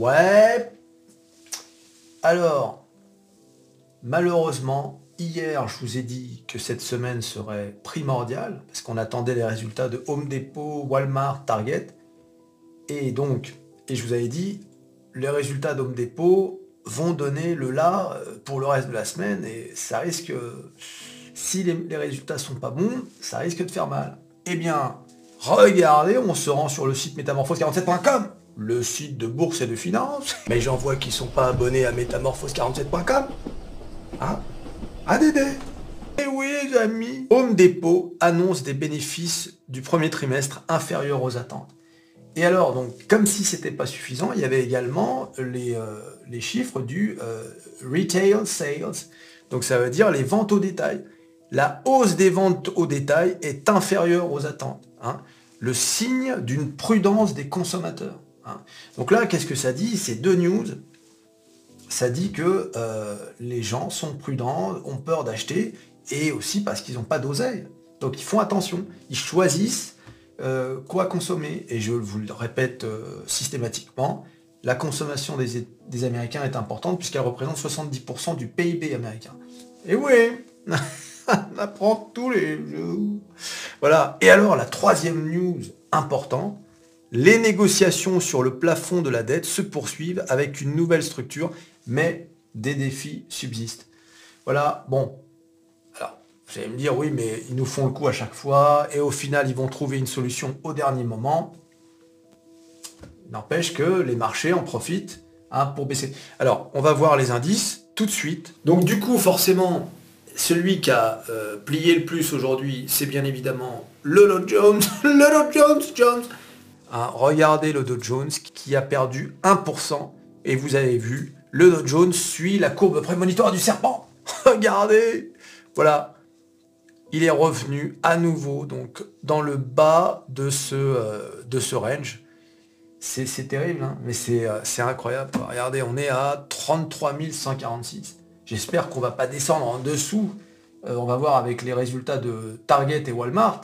Ouais. Alors, malheureusement, hier, je vous ai dit que cette semaine serait primordiale, parce qu'on attendait les résultats de Home Depot, Walmart, Target. Et donc, et je vous avais dit, les résultats d'Home Depot vont donner le là euh, pour le reste de la semaine, et ça risque, si les, les résultats sont pas bons, ça risque de faire mal. Eh bien, regardez, on se rend sur le site métamorphose47.com le site de bourse et de finance. Mais j'en vois qui sont pas abonnés à métamorphose47.com. Hein? ADD Eh oui les amis Home Depot annonce des bénéfices du premier trimestre inférieurs aux attentes. Et alors, donc, comme si c'était pas suffisant, il y avait également les, euh, les chiffres du euh, retail sales. Donc ça veut dire les ventes au détail. La hausse des ventes au détail est inférieure aux attentes. Hein. le signe d'une prudence des consommateurs. Hein. Donc là, qu'est-ce que ça dit? C'est deux news. Ça dit que euh, les gens sont prudents, ont peur d'acheter, et aussi parce qu'ils n'ont pas d'oseille. Donc ils font attention, ils choisissent euh, quoi consommer. Et je vous le répète euh, systématiquement, la consommation des, Américains est importante puisqu'elle représente 70% du PIB américain. Et oui On apprend tous les jours. Voilà. Et alors, la troisième news importante, les négociations sur le plafond de la dette se poursuivent avec une nouvelle structure, mais des défis subsistent. Voilà, bon. Alors, vous allez me dire, oui, mais ils nous font le coup à chaque fois, et au final, ils vont trouver une solution au dernier moment. N'empêche que les marchés en profitent hein, pour baisser. Alors, on va voir les indices tout de suite. Donc, du coup, forcément, celui qui a euh, plié le plus aujourd'hui, c'est bien évidemment Dow Jones, Dow Jones, Jones. Hein, regardez le Dow Jones qui a perdu 1%. Et vous avez vu, le Dow Jones suit la courbe prémonitoire du serpent. regardez Voilà. Il est revenu à nouveau donc dans le bas de ce, euh, de ce range. C'est terrible, hein, mais euh, c'est incroyable. Regardez, on est à 33 146. J'espère qu'on va pas descendre en dessous. Euh, on va voir avec les résultats de Target et Walmart.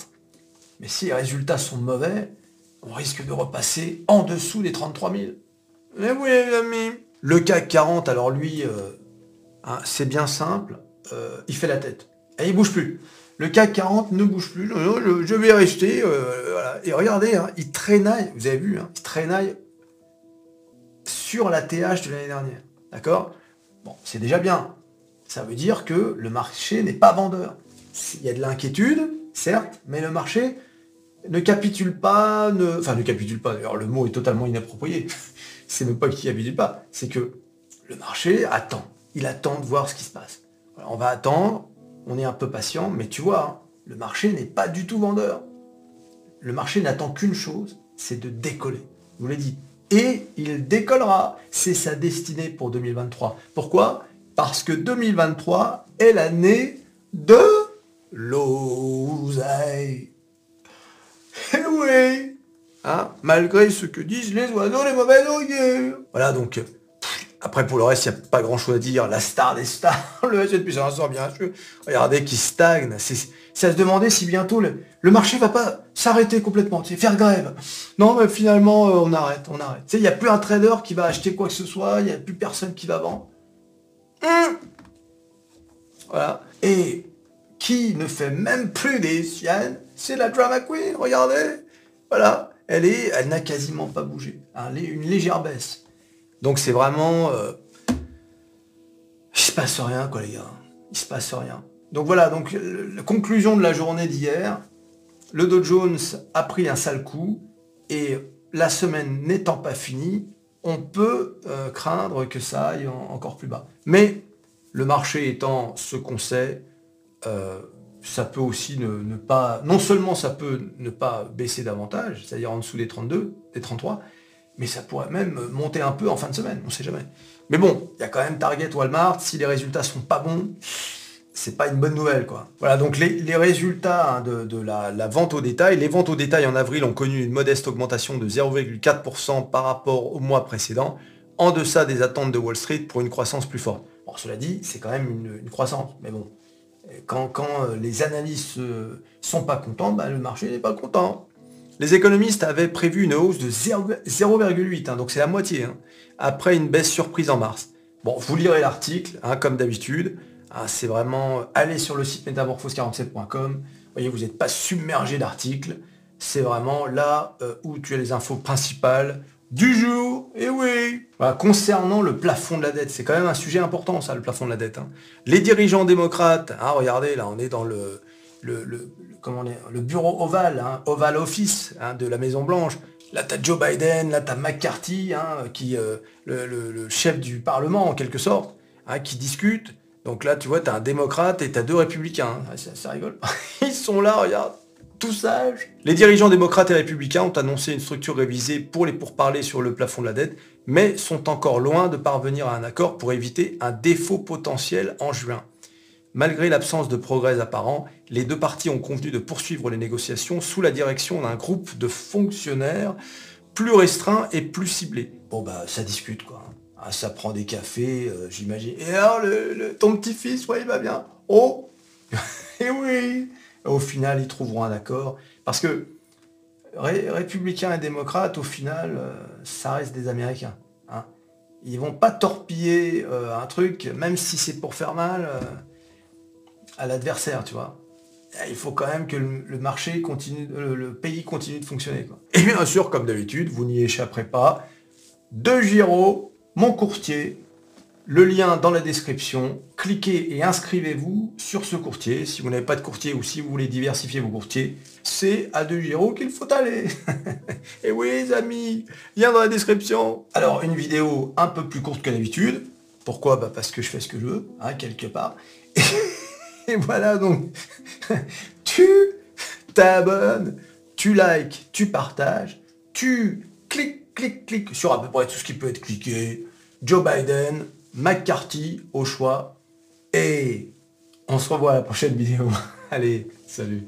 Mais si les résultats sont mauvais, on risque de repasser en dessous des 33 000. Mais oui, les amis. Le CAC 40, alors lui, euh, hein, c'est bien simple, euh, il fait la tête. Et il bouge plus. Le CAC 40 ne bouge plus. je, vais rester. Euh, Et regardez, hein, il traînaille, vous avez vu, hein, il traînaille sur la TH de l'année dernière. D'accord? Bon, c'est déjà bien. Ça veut dire que le marché n'est pas vendeur. Il y a de l'inquiétude, certes, mais le marché ne capitule pas, ne... enfin ne capitule pas, d'ailleurs le mot est totalement inapproprié, c'est même pas qu'il capitule pas, c'est que le marché attend, il attend de voir ce qui se passe. on va attendre, on est un peu patient, mais tu vois, le marché n'est pas du tout vendeur. Le marché n'attend qu'une chose, c'est de décoller. Je vous l'ai dit. Et il décollera. C'est sa destinée pour 2023. Pourquoi? Parce que 2023 est l'année de l'oseille. Malgré ce que disent les oiseaux, les mauvais oreillers. Voilà, donc, après, pour le reste, il n'y a pas grand-chose à dire. La star des stars, le S&P sort bien sûr. Regardez qui stagne. C'est à se demander si bientôt le, le marché va pas s'arrêter complètement, c'est faire grève. Non, mais finalement, euh, on arrête, on arrête. il n'y a plus un trader qui va acheter quoi que ce soit, il n'y a plus personne qui va vendre. Hum. voilà. Et qui ne fait même plus des siennes, c'est la drama queen, regardez. Voilà, elle est, elle n'a quasiment pas bougé. Hein, une légère baisse. Donc c'est vraiment... Euh, il se passe rien, quoi, les gars. Il se passe rien. Donc voilà, donc la conclusion de la journée d'hier, le Dow Jones a pris un sale coup, et la semaine n'étant pas finie, on peut euh, craindre que ça aille encore plus bas. Mais le marché étant ce qu'on sait, euh, ça peut aussi ne, pas... Non seulement ça peut ne pas baisser davantage, c'est-à-dire en dessous des 32, des 33, mais ça pourrait même monter un peu en fin de semaine, on ne sait jamais. Mais bon, il y a quand même Target, Walmart, si les résultats sont pas bons, c'est pas une bonne nouvelle quoi. Voilà, donc les, résultats hein, de, la, vente au détail, les ventes au détail en avril ont connu une modeste augmentation de 0,4% par rapport au mois précédent, en deçà des attentes de Wall Street pour une croissance plus forte. Bon, cela dit, c'est quand même une croissance, mais bon, quand, euh, les analystes ne sont pas contents, bah, le marché n'est pas content. Les économistes avaient prévu une hausse de 0,8, hein, donc c'est la moitié, hein, après une baisse surprise en mars. Bon, vous lirez l'article, hein, comme d'habitude. c'est vraiment aller sur le site métamorphose47.com. Voyez, vous n'êtes pas submergé d'articles. C'est vraiment là euh, où tu as les infos principales du jour. Et oui. concernant le plafond de la dette, c'est quand même un sujet important, ça, le plafond de la dette. Les dirigeants démocrates, regardez, là, on est dans le, le, comment le bureau ovale, hein, Oval Office hein, de la Maison Blanche. Là, tu as Joe Biden, là, tu as McCarthy, hein, qui, euh, le, chef du Parlement, en quelque sorte, qui discute. Donc là, tu vois, tu as un démocrate et tu as deux républicains. Ça, ça rigole. Ils sont là, regarde, tout sages. Les dirigeants démocrates et républicains ont annoncé une structure révisée pour les pourparlers sur le plafond de la dette, mais sont encore loin de parvenir à un accord pour éviter un défaut potentiel en juin. Malgré l'absence de progrès apparent, les deux parties ont convenu de poursuivre les négociations sous la direction d'un groupe de fonctionnaires plus restreint et plus ciblé. Bon bah ça discute quoi. Ah, ça prend des cafés, euh, j'imagine. Et alors le, ton petit-fils, ouais, il va bien? Oh Et oui Au final, ils trouveront un accord. Parce que républicains et démocrates, au final, euh, ça reste des Américains. Hein. Ils vont pas torpiller euh, un truc, même si c'est pour faire mal à l'adversaire, tu vois. Il faut quand même que le marché continue, le, pays continue de fonctionner. Et bien sûr, comme d'habitude, vous n'y échapperez pas. De Giro, mon courtier, le lien dans la description. Cliquez et inscrivez-vous sur ce courtier. Si vous n'avez pas de courtier ou si vous voulez diversifier vos courtiers, c'est à De Giro qu'il faut aller. et oui, les amis, lien dans la description. Alors, une vidéo un peu plus courte que d'habitude. Pourquoi? Bah Parce que je fais ce que je veux, hein, quelque part. Et voilà donc, tu t'abonnes, tu likes, tu partages, tu cliques, cliques, cliques sur à peu près tout ce qui peut être cliqué. Joe Biden, McCarthy au choix. Et on se revoit à la prochaine vidéo. Allez, salut.